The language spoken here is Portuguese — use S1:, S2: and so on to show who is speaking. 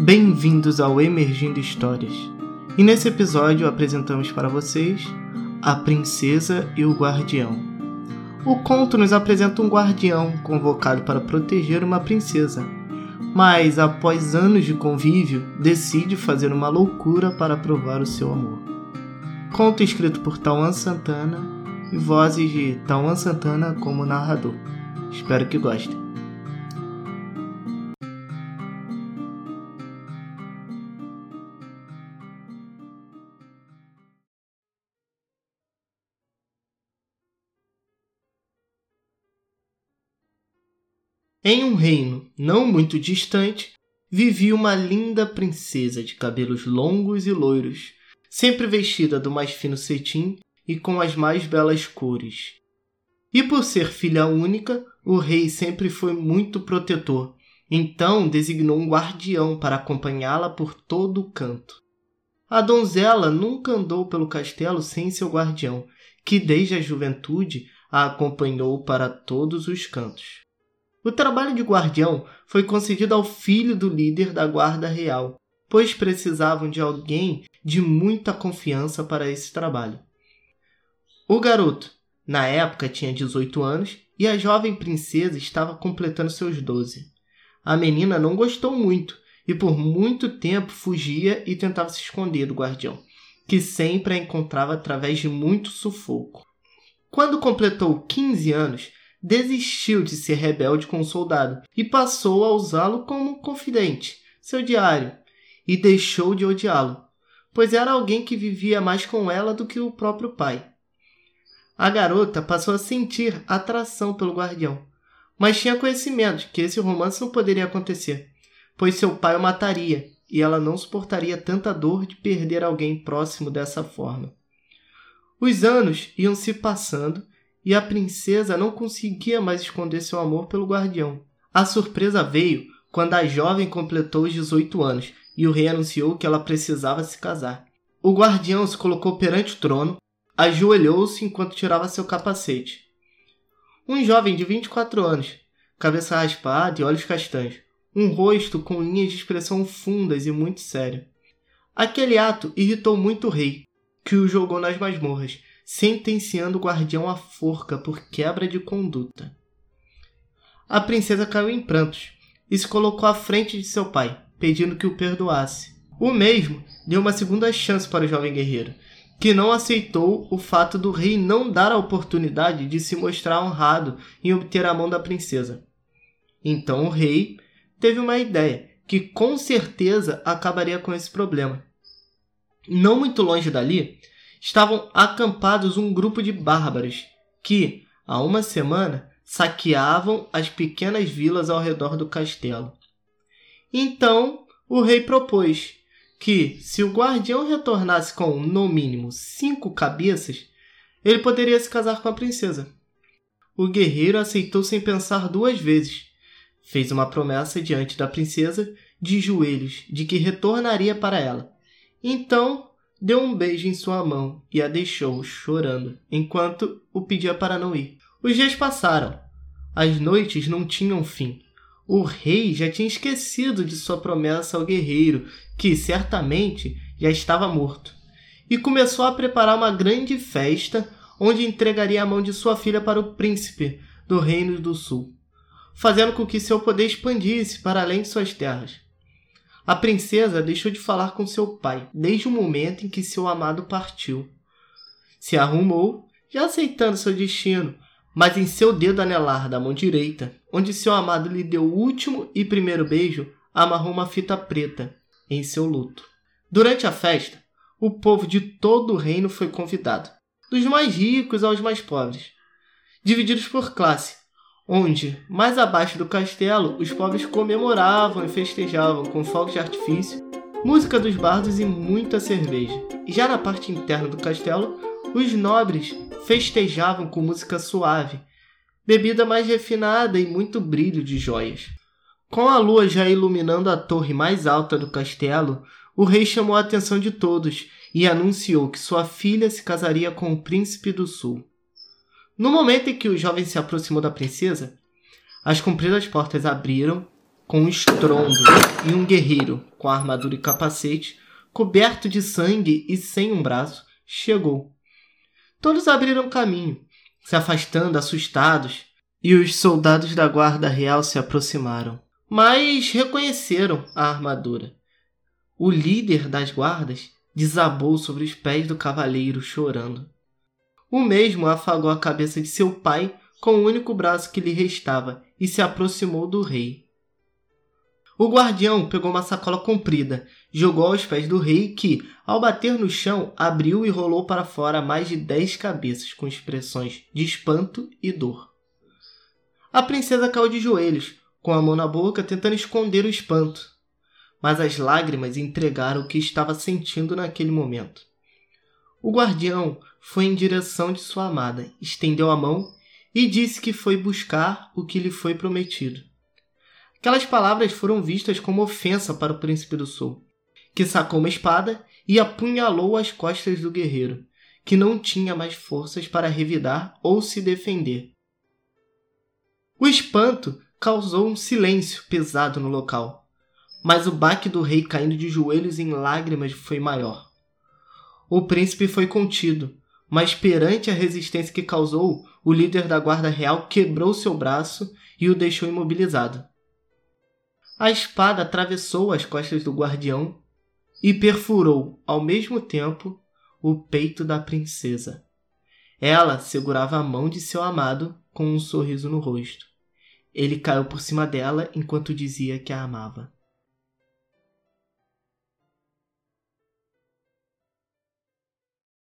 S1: Bem-vindos ao Emergindo Histórias. E nesse episódio apresentamos para vocês A Princesa e o Guardião. O conto nos apresenta um guardião convocado para proteger uma princesa, mas após anos de convívio, decide fazer uma loucura para provar o seu amor. Conto escrito por Tauan Santana e vozes de Tauan Santana como narrador. Espero que gostem. Em um reino não muito distante, vivia uma linda princesa de cabelos longos e loiros, sempre vestida do mais fino cetim e com as mais belas cores. E por ser filha única, o rei sempre foi muito protetor, então designou um guardião para acompanhá-la por todo o canto. A donzela nunca andou pelo castelo sem seu guardião, que desde a juventude a acompanhou para todos os cantos. O trabalho de guardião foi concedido ao filho do líder da guarda real, pois precisavam de alguém de muita confiança para esse trabalho. O garoto, na época, tinha 18 anos e a jovem princesa estava completando seus 12. A menina não gostou muito e por muito tempo fugia e tentava se esconder do guardião, que sempre a encontrava através de muito sufoco. Quando completou 15 anos, desistiu de ser rebelde com o soldado e passou a usá-lo como confidente, seu diário, e deixou de odiá-lo, pois era alguém que vivia mais com ela do que o próprio pai. A garota passou a sentir atração pelo guardião, mas tinha conhecimento de que esse romance não poderia acontecer, pois seu pai o mataria e ela não suportaria tanta dor de perder alguém próximo dessa forma. Os anos iam se passando e a princesa não conseguia mais esconder seu amor pelo guardião. A surpresa veio quando a jovem completou os 18 anos e o rei anunciou que ela precisava se casar. O guardião se colocou perante o trono, ajoelhou-se enquanto tirava seu capacete. Um jovem de 24 anos, cabeça raspada e olhos castanhos, um rosto com linhas de expressão fundas e muito sério. Aquele ato irritou muito o rei, que o jogou nas masmorras sentenciando o guardião à forca por quebra de conduta. A princesa caiu em prantos e se colocou à frente de seu pai, pedindo que o perdoasse. O mesmo deu uma segunda chance para o jovem guerreiro, que não aceitou o fato do rei não dar a oportunidade de se mostrar honrado em obter a mão da princesa. Então o rei teve uma ideia que com certeza acabaria com esse problema. Não muito longe dali, estavam acampados um grupo de bárbaros que, há uma semana, saqueavam as pequenas vilas ao redor do castelo. Então o rei propôs que, se o guardião retornasse com, no mínimo, cinco cabeças, ele poderia se casar com a princesa. O guerreiro aceitou sem pensar duas vezes. Fez uma promessa diante da princesa, de joelhos, de que retornaria para ela. Então deu um beijo em sua mão e a deixou chorando, enquanto o pedia para não ir. Os dias passaram. As noites não tinham fim. O rei já tinha esquecido de sua promessa ao guerreiro, que certamente já estava morto, e começou a preparar uma grande festa onde entregaria a mão de sua filha para o príncipe do Reino do Sul, fazendo com que seu poder expandisse para além de suas terras. A princesa deixou de falar com seu pai desde o momento em que seu amado partiu. Se arrumou, já aceitando seu destino, mas em seu dedo anelar da mão direita, onde seu amado lhe deu o último e primeiro beijo, amarrou uma fita preta em seu luto. Durante a festa, o povo de todo o reino foi convidado, dos mais ricos aos mais pobres, divididos por classe, onde, mais abaixo do castelo, os pobres comemoravam e festejavam com fogos de artifício, música dos bardos e muita cerveja. E já na parte interna do castelo, os nobres festejavam com música suave, bebida mais refinada e muito brilho de joias. Com a lua já iluminando a torre mais alta do castelo, o rei chamou a atenção de todos e anunciou que sua filha se casaria com o príncipe do sul. No momento em que o jovem se aproximou da princesa, as compridas portas abriram com um estrondo e um guerreiro com armadura e capacete, coberto de sangue e sem um braço, chegou. Todos abriram caminho, se afastando assustados, e os soldados da guarda real se aproximaram, mas reconheceram a armadura. O líder das guardas desabou sobre os pés do cavaleiro chorando. O mesmo afagou a cabeça de seu pai com o único braço que lhe restava e se aproximou do rei. O guardião pegou uma sacola comprida, jogou aos pés do rei, que, ao bater no chão, abriu e rolou para fora mais de dez cabeças com expressões de espanto e dor. A princesa caiu de joelhos, com a mão na boca, tentando esconder o espanto. Mas as lágrimas entregaram o que estava sentindo naquele momento. O guardião foi em direção de sua amada, estendeu a mão e disse que foi buscar o que lhe foi prometido. Aquelas palavras foram vistas como ofensa para o príncipe do sul, que sacou uma espada e apunhalou as costas do guerreiro, que não tinha mais forças para revidar ou se defender. O espanto causou um silêncio pesado no local, mas o baque do rei caindo de joelhos em lágrimas foi maior. O príncipe foi contido, mas perante a resistência que causou, o líder da guarda real quebrou seu braço e o deixou imobilizado. A espada atravessou as costas do guardião e perfurou, ao mesmo tempo, o peito da princesa. Ela segurava a mão de seu amado com um sorriso no rosto. Ele caiu por cima dela enquanto dizia que a amava.